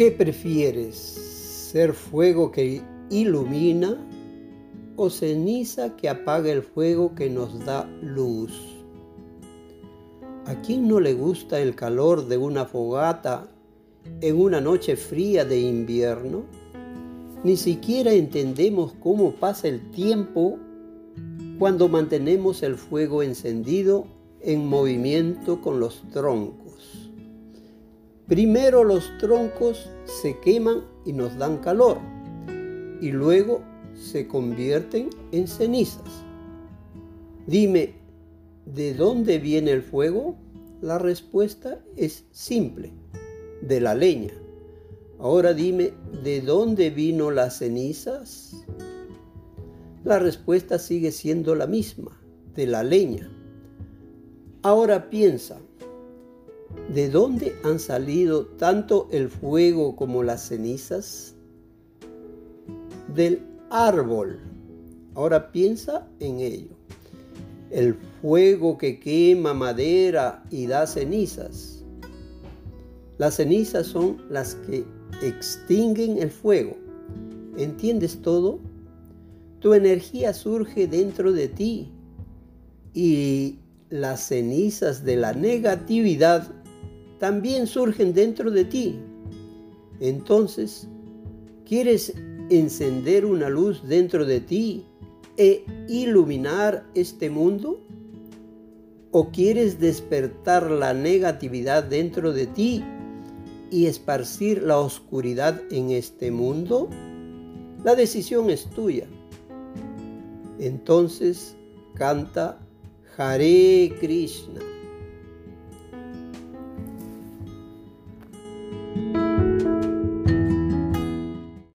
¿Qué prefieres? ¿Ser fuego que ilumina o ceniza que apaga el fuego que nos da luz? ¿A quién no le gusta el calor de una fogata en una noche fría de invierno? Ni siquiera entendemos cómo pasa el tiempo cuando mantenemos el fuego encendido en movimiento con los troncos. Primero los troncos se queman y nos dan calor y luego se convierten en cenizas. Dime, ¿de dónde viene el fuego? La respuesta es simple, de la leña. Ahora dime, ¿de dónde vino las cenizas? La respuesta sigue siendo la misma, de la leña. Ahora piensa, ¿de dónde han salido tanto el fuego como las cenizas? Del árbol. Ahora piensa en ello. El fuego que quema madera y da cenizas. Las cenizas son las que extinguen el fuego. ¿Entiendes todo? Tu energía surge dentro de ti y las cenizas de la negatividad también surgen dentro de ti. Entonces, ¿quieres encender una luz dentro de ti e iluminar este mundo? ¿O quieres despertar la negatividad dentro de ti y esparcir la oscuridad en este mundo? La decisión es tuya. Entonces canta Hare Krishna.